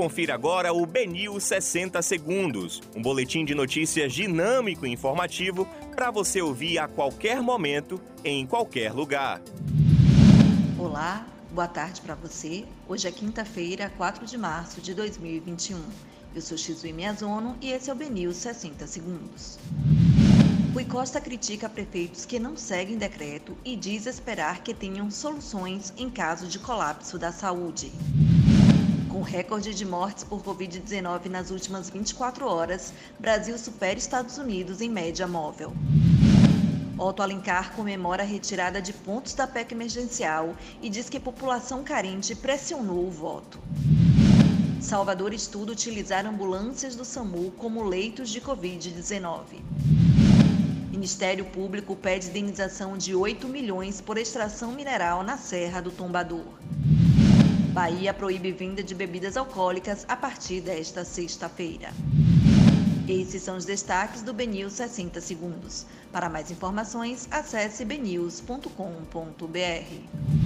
Confira agora o Benil 60 Segundos, um boletim de notícias dinâmico e informativo para você ouvir a qualquer momento, em qualquer lugar. Olá, boa tarde para você. Hoje é quinta-feira, 4 de março de 2021. Eu sou Xizui Miyazono e esse é o Benil 60 Segundos. Rui Costa critica prefeitos que não seguem decreto e diz esperar que tenham soluções em caso de colapso da saúde. Com recorde de mortes por Covid-19 nas últimas 24 horas, Brasil supera Estados Unidos em média móvel. Otto Alencar comemora a retirada de pontos da PEC emergencial e diz que a população carente pressionou o voto. Salvador estuda utilizar ambulâncias do SAMU como leitos de Covid-19. Ministério Público pede indenização de 8 milhões por extração mineral na Serra do Tombador. Bahia proíbe venda de bebidas alcoólicas a partir desta sexta-feira. Esses são os destaques do BNews 60 Segundos. Para mais informações, acesse bnews.com.br.